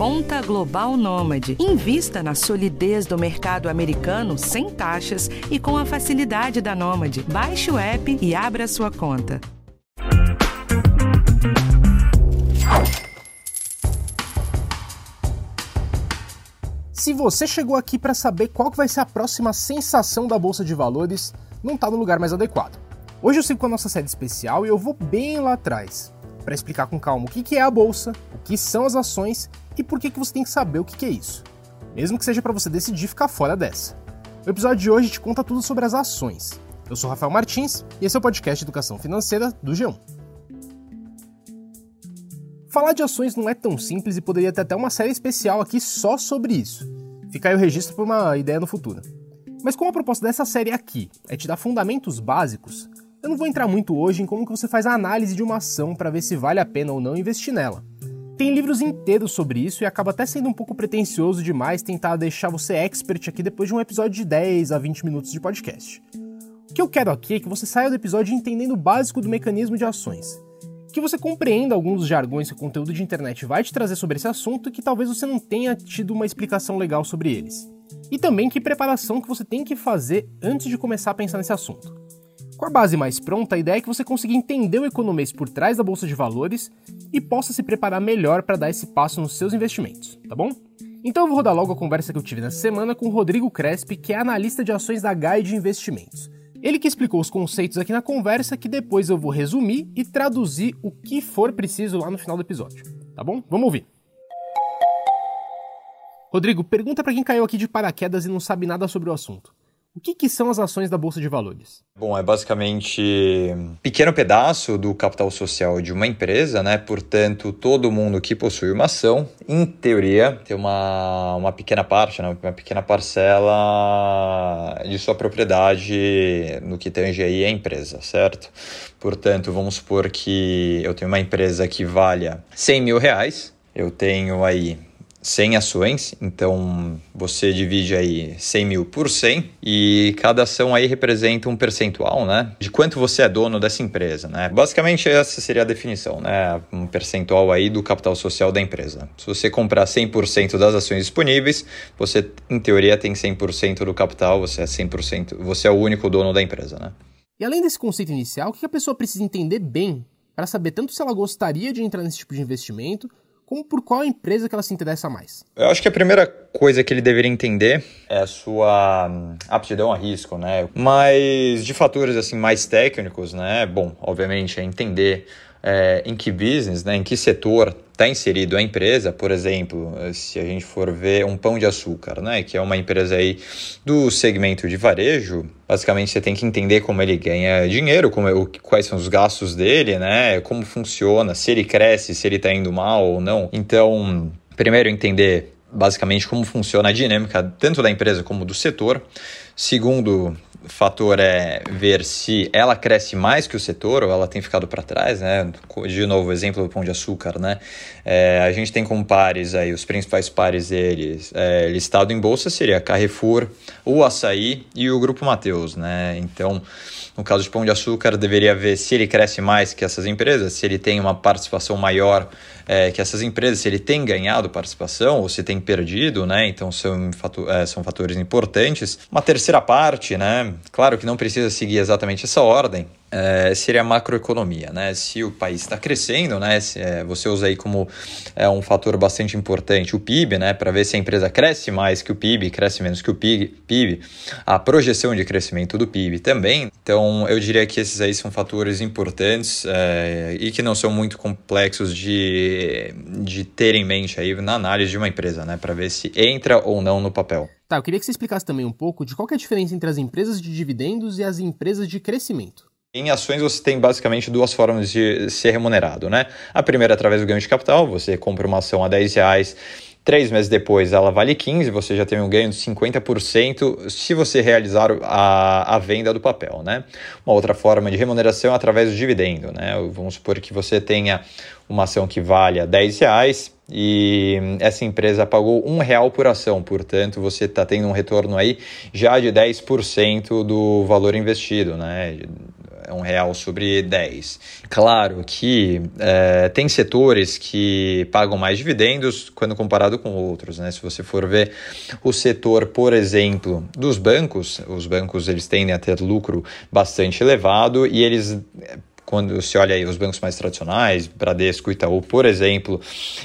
Conta Global Nômade. Invista na solidez do mercado americano sem taxas e com a facilidade da Nômade. Baixe o app e abra sua conta. Se você chegou aqui para saber qual vai ser a próxima sensação da bolsa de valores, não está no lugar mais adequado. Hoje eu sigo com a nossa série especial e eu vou bem lá atrás para explicar com calma o que é a bolsa, o que são as ações e por que você tem que saber o que é isso, mesmo que seja para você decidir ficar fora dessa. O episódio de hoje te conta tudo sobre as ações. Eu sou Rafael Martins e esse é o podcast Educação Financeira do G1. Falar de ações não é tão simples e poderia ter até uma série especial aqui só sobre isso. Fica aí o registro para uma ideia no futuro. Mas como a proposta dessa série aqui é te dar fundamentos básicos, eu não vou entrar muito hoje em como que você faz a análise de uma ação para ver se vale a pena ou não investir nela. Tem livros inteiros sobre isso e acaba até sendo um pouco pretensioso demais tentar deixar você expert aqui depois de um episódio de 10 a 20 minutos de podcast. O que eu quero aqui é que você saia do episódio entendendo o básico do mecanismo de ações que você compreenda alguns dos jargões que o conteúdo de internet vai te trazer sobre esse assunto e que talvez você não tenha tido uma explicação legal sobre eles. E também que preparação que você tem que fazer antes de começar a pensar nesse assunto. Com a base mais pronta, a ideia é que você consiga entender o economês por trás da bolsa de valores e possa se preparar melhor para dar esse passo nos seus investimentos, tá bom? Então eu vou rodar logo a conversa que eu tive nessa semana com o Rodrigo Crespi, que é analista de ações da Guide Investimentos. Ele que explicou os conceitos aqui na conversa, que depois eu vou resumir e traduzir o que for preciso lá no final do episódio. Tá bom? Vamos ouvir. Rodrigo, pergunta para quem caiu aqui de paraquedas e não sabe nada sobre o assunto. O que, que, são as ações da Bolsa de Valores? Bom, é basicamente um pequeno pedaço do capital social de uma empresa, né? Portanto, todo mundo que possui uma ação, em teoria, tem uma, uma pequena parte, né? uma pequena parcela de sua propriedade no que tange aí a empresa, certo? Portanto, vamos supor que eu tenho uma empresa que valha 100 mil reais, eu tenho aí 100 ações, então você divide aí 100 mil por 100 e cada ação aí representa um percentual, né, de quanto você é dono dessa empresa, né. Basicamente essa seria a definição, né, um percentual aí do capital social da empresa. Se você comprar 100% das ações disponíveis, você em teoria tem 100% do capital, você é 100%, você é o único dono da empresa, né. E além desse conceito inicial, o que a pessoa precisa entender bem para saber tanto se ela gostaria de entrar nesse tipo de investimento, como por qual empresa que ela se interessa mais? Eu acho que a primeira coisa que ele deveria entender é a sua hum, aptidão a risco, né? Mas de fatores assim mais técnicos, né? Bom, obviamente é entender é, em que business, né, em que setor está inserido a empresa, por exemplo, se a gente for ver um pão de açúcar, né, que é uma empresa aí do segmento de varejo, basicamente você tem que entender como ele ganha dinheiro, como é, o, quais são os gastos dele, né, como funciona, se ele cresce, se ele está indo mal ou não. Então, primeiro entender basicamente como funciona a dinâmica tanto da empresa como do setor. Segundo, fator é ver se ela cresce mais que o setor ou ela tem ficado para trás, né? De novo, exemplo do Pão de Açúcar, né? É, a gente tem como pares aí, os principais pares deles, é, listado em bolsa seria Carrefour, o Açaí e o Grupo Mateus, né? Então, no caso de Pão de Açúcar, deveria ver se ele cresce mais que essas empresas, se ele tem uma participação maior é, que essas empresas, se ele tem ganhado participação ou se tem perdido, né? Então são, fator, é, são fatores importantes. Uma terceira parte, né? Claro que não precisa seguir exatamente essa ordem, é, seria a macroeconomia, né? Se o país está crescendo, né? Se, é, você usa aí como é, um fator bastante importante o PIB, né? Para ver se a empresa cresce mais que o PIB, cresce menos que o PIB, a projeção de crescimento do PIB também. Então, eu diria que esses aí são fatores importantes é, e que não são muito complexos de, de ter em mente aí na análise de uma empresa, né? Para ver se entra ou não no papel. Tá, eu queria que você explicasse também um pouco de qual é a diferença entre as empresas de dividendos e as empresas de crescimento. Em ações você tem basicamente duas formas de ser remunerado, né? A primeira é através do ganho de capital, você compra uma ação a 10 reais, três meses depois ela vale 15, você já tem um ganho de 50% se você realizar a, a venda do papel, né? Uma outra forma de remuneração é através do dividendo, né? Vamos supor que você tenha uma ação que vale 10 reais e essa empresa pagou um real por ação, portanto você está tendo um retorno aí já de 10% do valor investido, né? Um real sobre 10. Claro que é, tem setores que pagam mais dividendos quando comparado com outros, né? Se você for ver o setor, por exemplo, dos bancos, os bancos eles tendem a ter lucro bastante elevado e eles quando se olha aí os bancos mais tradicionais, Bradesco, Itaú, por exemplo,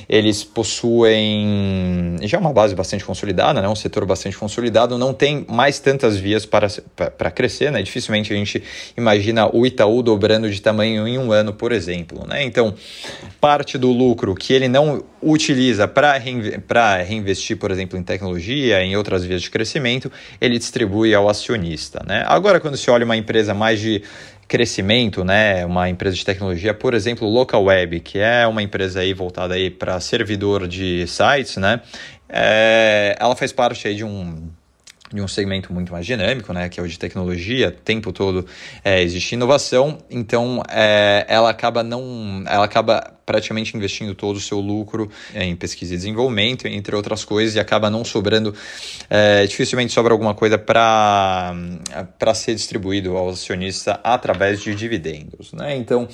eles possuem já uma base bastante consolidada, né? um setor bastante consolidado, não tem mais tantas vias para, para crescer, né? dificilmente a gente imagina o Itaú dobrando de tamanho em um ano, por exemplo. Né? Então, parte do lucro que ele não utiliza para reinvestir, por exemplo, em tecnologia, em outras vias de crescimento, ele distribui ao acionista. Né? Agora, quando se olha uma empresa mais de crescimento, né, uma empresa de tecnologia, por exemplo, LocalWeb, que é uma empresa aí voltada aí para servidor de sites, né, é, ela faz parte aí de um de um segmento muito mais dinâmico, né, que é o de tecnologia, o tempo todo é, existe inovação, então é, ela acaba não, ela acaba praticamente investindo todo o seu lucro em pesquisa e desenvolvimento, entre outras coisas, e acaba não sobrando, é, dificilmente sobra alguma coisa para ser distribuído ao acionista através de dividendos, né, então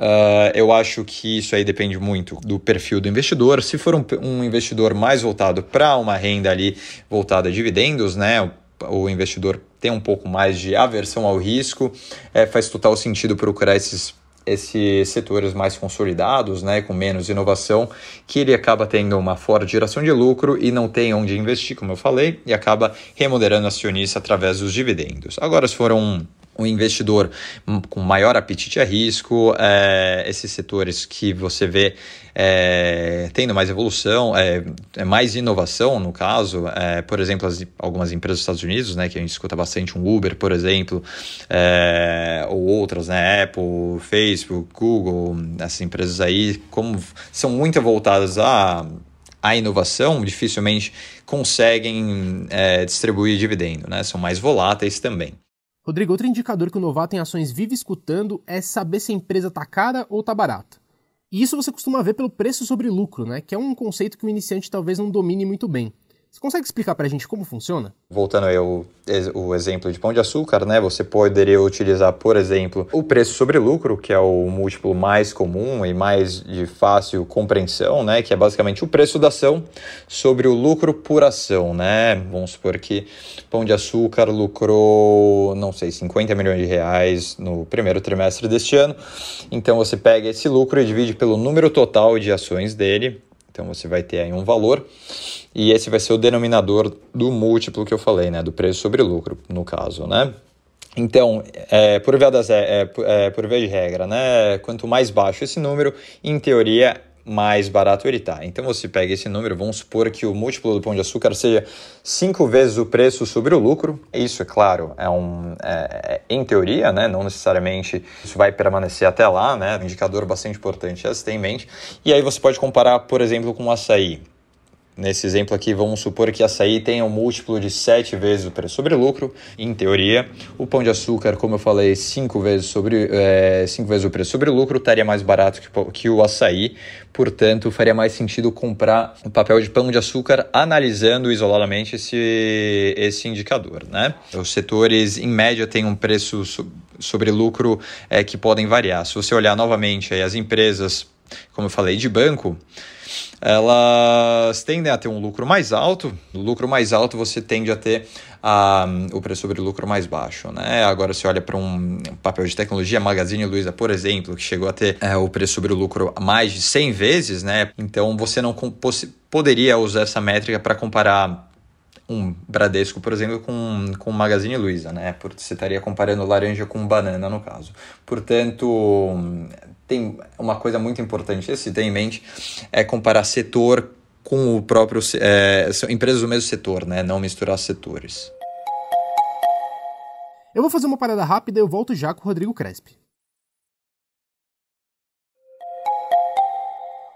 Uh, eu acho que isso aí depende muito do perfil do investidor. Se for um, um investidor mais voltado para uma renda ali voltada a dividendos, né? O, investidor tem um pouco mais de aversão ao risco, é, faz total sentido procurar esses esses setores mais consolidados, né, com menos inovação, que ele acaba tendo uma forte geração de lucro e não tem onde investir, como eu falei, e acaba remunerando acionista através dos dividendos. Agora, se for um um investidor com maior apetite a risco, é, esses setores que você vê é, tendo mais evolução, é, é, mais inovação no caso, é, por exemplo, as, algumas empresas dos Estados Unidos, né, que a gente escuta bastante, um Uber, por exemplo, é, ou outras, né, Apple, Facebook, Google, essas empresas aí, como são muito voltadas a a inovação dificilmente conseguem é, distribuir dividendo, né? São mais voláteis também. Rodrigo, outro indicador que o novato em ações vive escutando é saber se a empresa está cara ou está barata. E isso você costuma ver pelo preço sobre lucro, né? Que é um conceito que o iniciante talvez não domine muito bem. Você consegue explicar para a gente como funciona? Voltando ao o exemplo de pão de açúcar, né? Você poderia utilizar, por exemplo, o preço sobre lucro, que é o múltiplo mais comum e mais de fácil compreensão, né? Que é basicamente o preço da ação sobre o lucro por ação, né? Vamos supor que pão de açúcar lucrou, não sei, 50 milhões de reais no primeiro trimestre deste ano. Então você pega esse lucro e divide pelo número total de ações dele. Então você vai ter aí um valor e esse vai ser o denominador do múltiplo que eu falei, né? Do preço sobre lucro, no caso, né? Então, é, por, via das, é, é, por via de regra, né? Quanto mais baixo esse número, em teoria, mais barato ele está. Então você pega esse número, vamos supor que o múltiplo do pão de açúcar seja cinco vezes o preço sobre o lucro. Isso, é claro, é um é, é, em teoria, né? Não necessariamente isso vai permanecer até lá, né? Um indicador bastante importante a se ter em mente. E aí você pode comparar, por exemplo, com o açaí. Nesse exemplo aqui, vamos supor que açaí tenha um múltiplo de 7 vezes o preço sobre lucro, em teoria. O pão de açúcar, como eu falei, 5 vezes, sobre, é, cinco vezes o preço sobre lucro, estaria mais barato que, que o açaí. Portanto, faria mais sentido comprar o papel de pão de açúcar analisando isoladamente esse, esse indicador. Né? Os setores, em média, têm um preço sobre lucro é, que podem variar. Se você olhar novamente aí, as empresas, como eu falei, de banco elas tendem a ter um lucro mais alto. No lucro mais alto, você tende a ter a, o preço sobre lucro mais baixo. Né? Agora, se olha para um papel de tecnologia, Magazine Luiza, por exemplo, que chegou a ter é, o preço sobre lucro mais de 100 vezes, né? então você não poderia usar essa métrica para comparar um Bradesco, por exemplo, com, com Magazine Luiza, né? Porque você estaria comparando laranja com banana, no caso. Portanto, tem uma coisa muito importante a se ter em mente, é comparar setor com o próprio... É, empresas do mesmo setor, né? Não misturar setores. Eu vou fazer uma parada rápida e eu volto já com o Rodrigo Crespi.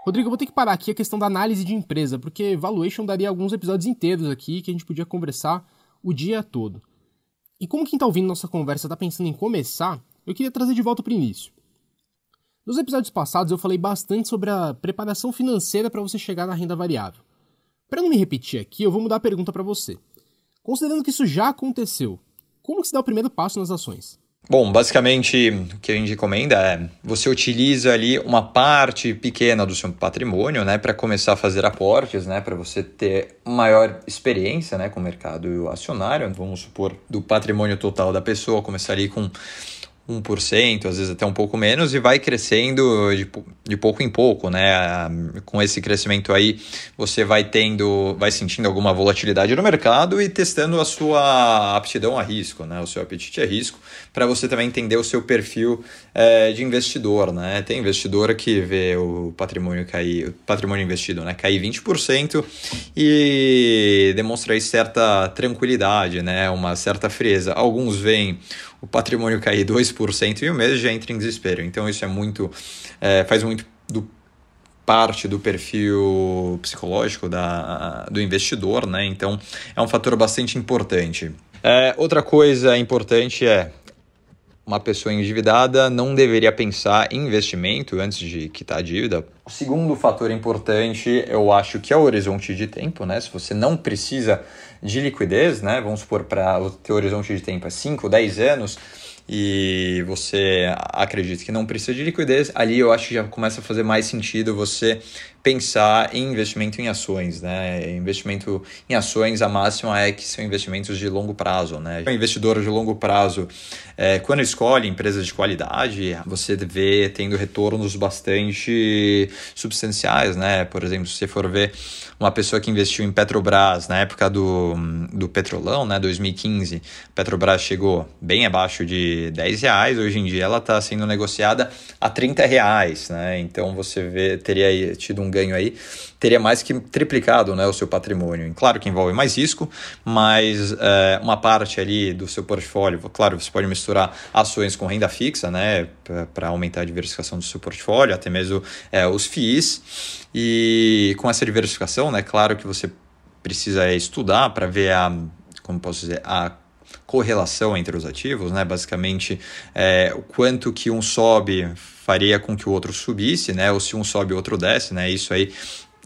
Rodrigo, eu vou ter que parar aqui a questão da análise de empresa, porque valuation daria alguns episódios inteiros aqui que a gente podia conversar o dia todo. E como quem está ouvindo nossa conversa está pensando em começar, eu queria trazer de volta para o início. Nos episódios passados eu falei bastante sobre a preparação financeira para você chegar na renda variável. Para não me repetir aqui, eu vou mudar a pergunta para você. Considerando que isso já aconteceu, como se dá o primeiro passo nas ações? Bom, basicamente o que a gente recomenda é você utiliza ali uma parte pequena do seu patrimônio, né, para começar a fazer aportes, né, para você ter maior experiência, né, com o mercado acionário. Vamos supor do patrimônio total da pessoa começar ali com 1%, às vezes até um pouco menos, e vai crescendo de, de pouco em pouco, né? Com esse crescimento aí, você vai tendo, vai sentindo alguma volatilidade no mercado e testando a sua aptidão a risco, né? O seu apetite a risco, para você também entender o seu perfil é, de investidor, né? Tem investidor que vê o patrimônio cair, o patrimônio investido, né? Cair 20% e demonstra aí certa tranquilidade, né? Uma certa frieza. Alguns veem o patrimônio cair 2% em um mês já entra em desespero. Então isso é muito, é, faz muito do parte do perfil psicológico da, do investidor, né? Então é um fator bastante importante. É, outra coisa importante é uma pessoa endividada não deveria pensar em investimento antes de quitar a dívida. O segundo fator importante, eu acho que é o horizonte de tempo, né? Se você não precisa de liquidez, né? Vamos supor para o teu horizonte de tempo é 5, 10 anos, e você acredita que não precisa de liquidez, ali eu acho que já começa a fazer mais sentido você pensar em investimento em ações, né? Investimento em ações, a máxima é que são investimentos de longo prazo, né? O investidor de longo prazo, é, quando escolhe empresas de qualidade, você vê tendo retornos bastante substanciais, né? Por exemplo, se você for ver uma pessoa que investiu em Petrobras na época do, do petrolão, né? 2015, Petrobras chegou bem abaixo de 10 reais, hoje em dia ela está sendo negociada a 30 reais, né? Então você vê, teria tido um ganho aí, teria mais que triplicado né, o seu patrimônio. Claro que envolve mais risco, mas é, uma parte ali do seu portfólio, claro, você pode misturar ações com renda fixa, né, para aumentar a diversificação do seu portfólio, até mesmo é, os FIIs. E com essa diversificação, né, claro que você precisa estudar para ver a, como posso dizer, a correlação entre os ativos, né? Basicamente, é, o quanto que um sobe faria com que o outro subisse, né? Ou se um sobe, o outro desce, né? Isso aí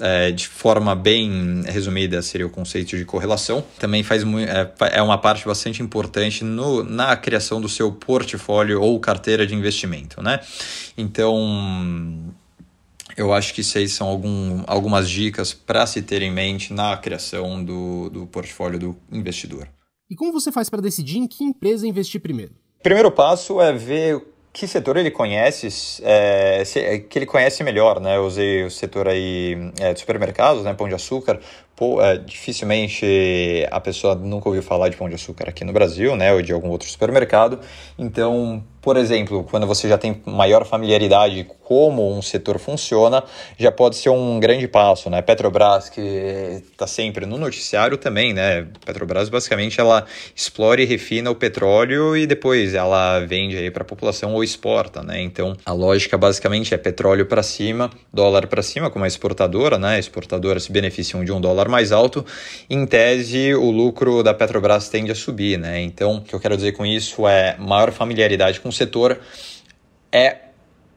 é, de forma bem resumida, seria o conceito de correlação. Também faz é, é uma parte bastante importante no, na criação do seu portfólio ou carteira de investimento, né? Então, eu acho que seis são algum, algumas dicas para se ter em mente na criação do, do portfólio do investidor. E como você faz para decidir em que empresa investir primeiro? Primeiro passo é ver que setor ele conhece, é, que ele conhece melhor, né? Eu usei o setor aí é, de supermercados, né? Pão de açúcar. Pô, é, dificilmente a pessoa nunca ouviu falar de pão de açúcar aqui no Brasil, né? Ou de algum outro supermercado. Então, por exemplo, quando você já tem maior familiaridade como um setor funciona, já pode ser um grande passo, né? Petrobras, que está sempre no noticiário também, né? Petrobras, basicamente, ela explora e refina o petróleo e depois ela vende aí para a população ou exporta, né? Então, a lógica basicamente é petróleo para cima, dólar para cima, como a exportadora, né? Exportadoras se beneficiam de um dólar mais alto. Em tese, o lucro da Petrobras tende a subir, né? Então, o que eu quero dizer com isso é maior familiaridade com setor é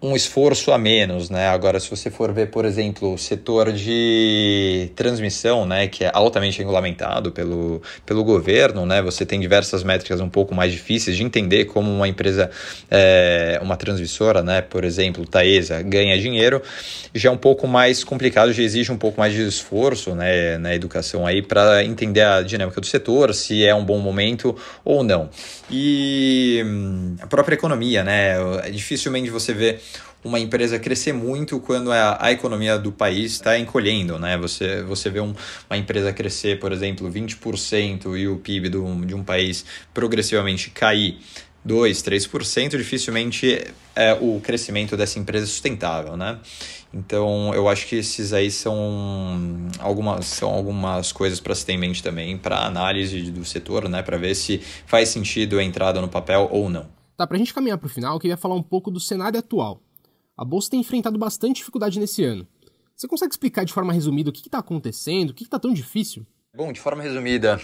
um esforço a menos, né? Agora, se você for ver, por exemplo, o setor de transmissão, né, que é altamente regulamentado pelo, pelo governo, né? Você tem diversas métricas um pouco mais difíceis de entender como uma empresa, é, uma transmissora, né, por exemplo, Taesa, ganha dinheiro, já é um pouco mais complicado, já exige um pouco mais de esforço, né, na educação aí para entender a dinâmica do setor, se é um bom momento ou não. E hum, a própria economia, né? Dificilmente você vê uma empresa crescer muito quando a, a economia do país está encolhendo, né? Você, você vê um, uma empresa crescer, por exemplo, 20% e o PIB do, de um país progressivamente cair 2, 3%, dificilmente é o crescimento dessa empresa sustentável, né? Então, eu acho que esses aí são algumas, são algumas coisas para se ter em mente também para análise do setor, né? Para ver se faz sentido a entrada no papel ou não. Tá, para a gente caminhar para o final, eu queria falar um pouco do cenário atual. A bolsa tem enfrentado bastante dificuldade nesse ano. Você consegue explicar de forma resumida o que está acontecendo, o que está tão difícil? Bom, de forma resumida,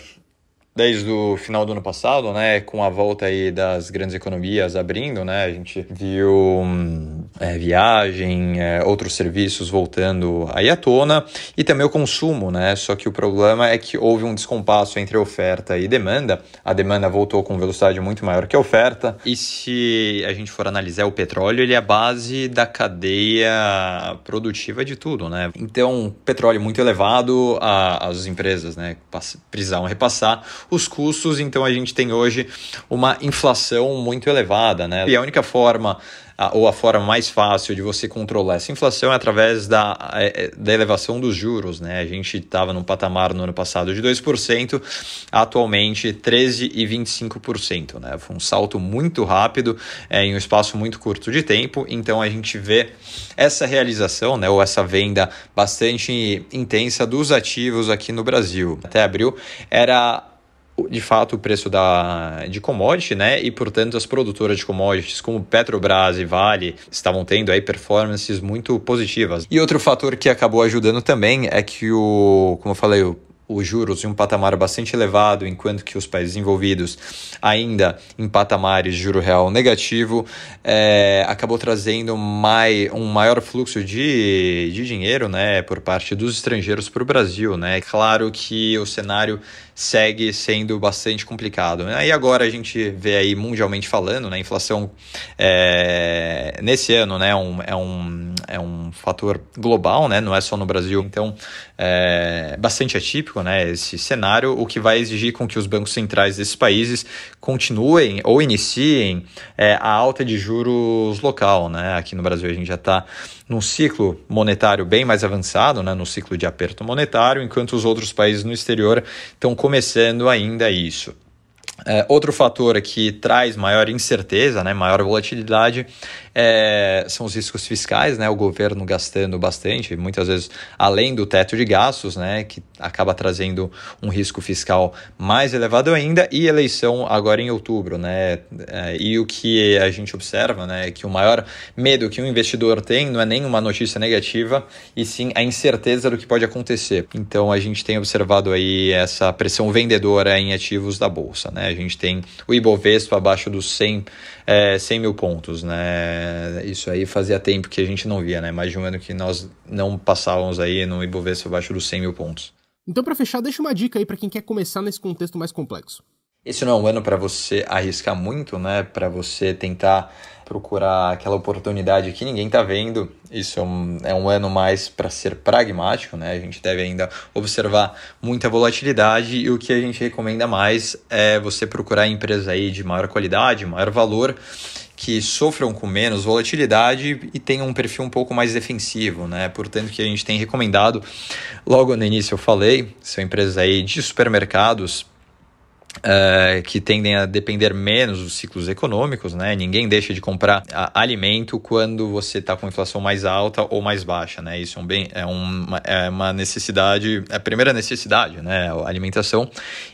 desde o final do ano passado, né, com a volta aí das grandes economias abrindo, né, a gente viu hum, é, viagem, é, outros serviços voltando aí à tona e também o consumo, né? Só que o problema é que houve um descompasso entre oferta e demanda. A demanda voltou com velocidade muito maior que a oferta. E se a gente for analisar o petróleo, ele é a base da cadeia produtiva de tudo, né? Então, petróleo muito elevado, a, as empresas, né, precisavam repassar os custos, então a gente tem hoje uma inflação muito elevada, né? E a única forma a, ou a forma mais fácil de você controlar essa inflação é através da, é, é da elevação dos juros. Né? A gente estava num patamar no ano passado de 2%, atualmente 13,25%. Né? Foi um salto muito rápido é, em um espaço muito curto de tempo, então a gente vê essa realização né, ou essa venda bastante intensa dos ativos aqui no Brasil. Até abril era de fato o preço da, de commodity, né? E portanto as produtoras de commodities como Petrobras e Vale estavam tendo aí performances muito positivas. E outro fator que acabou ajudando também é que o, como eu falei, o os juros em um patamar bastante elevado, enquanto que os países envolvidos ainda em patamares de juro real negativo, é, acabou trazendo mai, um maior fluxo de, de dinheiro né, por parte dos estrangeiros para o Brasil. Né? Claro que o cenário segue sendo bastante complicado. Né? E agora a gente vê aí mundialmente falando, né, inflação é, nesse ano né, um, é, um, é um fator global, né, não é só no Brasil, então é bastante atípico né, esse cenário, o que vai exigir com que os bancos centrais desses países continuem ou iniciem é, a alta de juros local. Né? Aqui no Brasil a gente já está num ciclo monetário bem mais avançado, né, no ciclo de aperto monetário, enquanto os outros países no exterior estão começando ainda isso. É, outro fator que traz maior incerteza, né, maior volatilidade, é, são os riscos fiscais, né, o governo gastando bastante, muitas vezes além do teto de gastos, né, que acaba trazendo um risco fiscal mais elevado ainda, e eleição agora em outubro. Né, é, e o que a gente observa né, é que o maior medo que um investidor tem não é nem uma notícia negativa, e sim a incerteza do que pode acontecer. Então a gente tem observado aí essa pressão vendedora em ativos da Bolsa. Né, a gente tem o Ibovespa abaixo dos 100, é, 100 mil pontos, né? Isso aí fazia tempo que a gente não via, né? Mais de um ano que nós não passávamos aí no Ibovespa abaixo dos 100 mil pontos. Então, para fechar, deixa uma dica aí para quem quer começar nesse contexto mais complexo. Esse não é um ano para você arriscar muito, né? Para você tentar procurar aquela oportunidade que ninguém está vendo. Isso é um, é um ano mais para ser pragmático, né? A gente deve ainda observar muita volatilidade e o que a gente recomenda mais é você procurar empresas aí de maior qualidade, maior valor que sofram com menos volatilidade e tenham um perfil um pouco mais defensivo, né? Portanto, que a gente tem recomendado, logo no início eu falei, são empresas aí de supermercados Uh, que tendem a depender menos dos ciclos econômicos, né? Ninguém deixa de comprar alimento quando você está com inflação mais alta ou mais baixa, né? Isso é, um bem, é, uma, é uma necessidade, é a primeira necessidade, né? A alimentação.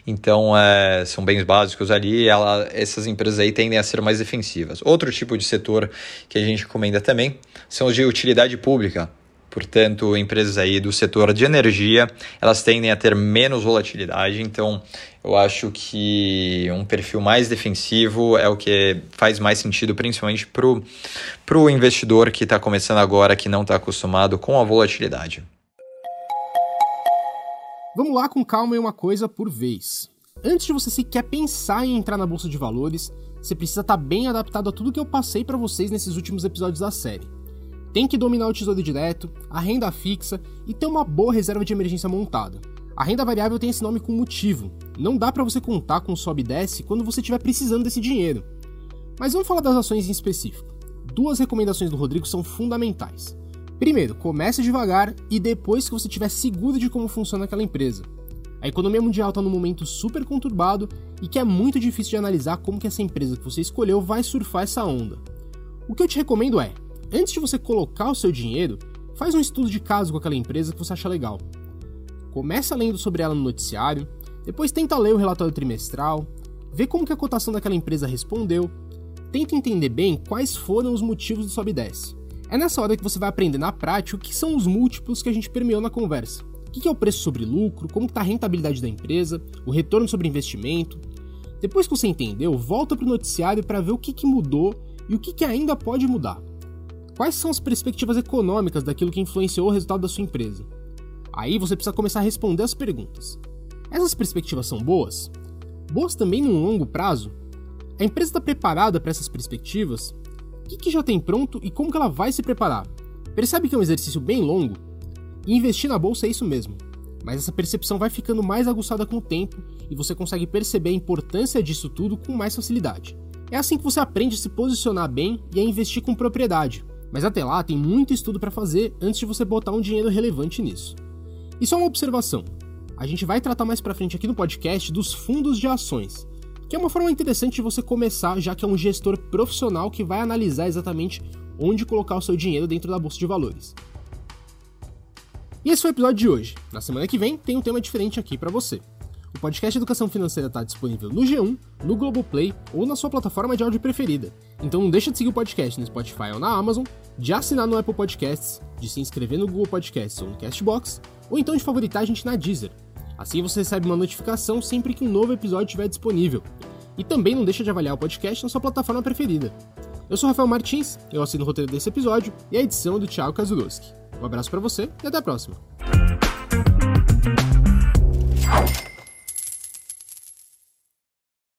Então, é, são bens básicos ali, ela, essas empresas aí tendem a ser mais defensivas. Outro tipo de setor que a gente recomenda também são os de utilidade pública, Portanto, empresas aí do setor de energia, elas tendem a ter menos volatilidade, então eu acho que um perfil mais defensivo é o que faz mais sentido, principalmente para o investidor que está começando agora, que não está acostumado com a volatilidade. Vamos lá com calma e uma coisa por vez. Antes de você sequer pensar em entrar na bolsa de valores, você precisa estar tá bem adaptado a tudo que eu passei para vocês nesses últimos episódios da série. Tem que dominar o tesouro direto, a renda fixa e ter uma boa reserva de emergência montada. A renda variável tem esse nome com motivo. Não dá para você contar com sobe e desce quando você estiver precisando desse dinheiro. Mas vamos falar das ações em específico. Duas recomendações do Rodrigo são fundamentais. Primeiro, comece devagar e depois que você estiver seguro de como funciona aquela empresa. A economia mundial está num momento super conturbado e que é muito difícil de analisar como que essa empresa que você escolheu vai surfar essa onda. O que eu te recomendo é Antes de você colocar o seu dinheiro, faz um estudo de caso com aquela empresa que você acha legal. Começa lendo sobre ela no noticiário, depois tenta ler o relatório trimestral, vê como que a cotação daquela empresa respondeu, tenta entender bem quais foram os motivos do sobe e desce. É nessa hora que você vai aprender na prática o que são os múltiplos que a gente permeou na conversa. O que é o preço sobre lucro, como está a rentabilidade da empresa, o retorno sobre investimento. Depois que você entendeu, volta para o noticiário para ver o que, que mudou e o que, que ainda pode mudar. Quais são as perspectivas econômicas daquilo que influenciou o resultado da sua empresa? Aí você precisa começar a responder as perguntas. Essas perspectivas são boas? Boas também no longo prazo? A empresa está preparada para essas perspectivas? O que, que já tem pronto e como que ela vai se preparar? Percebe que é um exercício bem longo? E investir na bolsa é isso mesmo. Mas essa percepção vai ficando mais aguçada com o tempo e você consegue perceber a importância disso tudo com mais facilidade. É assim que você aprende a se posicionar bem e a investir com propriedade. Mas até lá tem muito estudo para fazer antes de você botar um dinheiro relevante nisso. E só uma observação: a gente vai tratar mais para frente aqui no podcast dos fundos de ações, que é uma forma interessante de você começar, já que é um gestor profissional que vai analisar exatamente onde colocar o seu dinheiro dentro da bolsa de valores. E esse foi o episódio de hoje. Na semana que vem tem um tema diferente aqui para você. O podcast Educação Financeira está disponível no G1, no Globoplay ou na sua plataforma de áudio preferida. Então não deixa de seguir o podcast no Spotify ou na Amazon, de assinar no Apple Podcasts, de se inscrever no Google Podcasts ou no Castbox, ou então de favoritar a gente na Deezer. Assim você recebe uma notificação sempre que um novo episódio estiver disponível. E também não deixa de avaliar o podcast na sua plataforma preferida. Eu sou Rafael Martins, eu assino o roteiro desse episódio e a edição é do Thiago Kazulowski. Um abraço para você e até a próxima.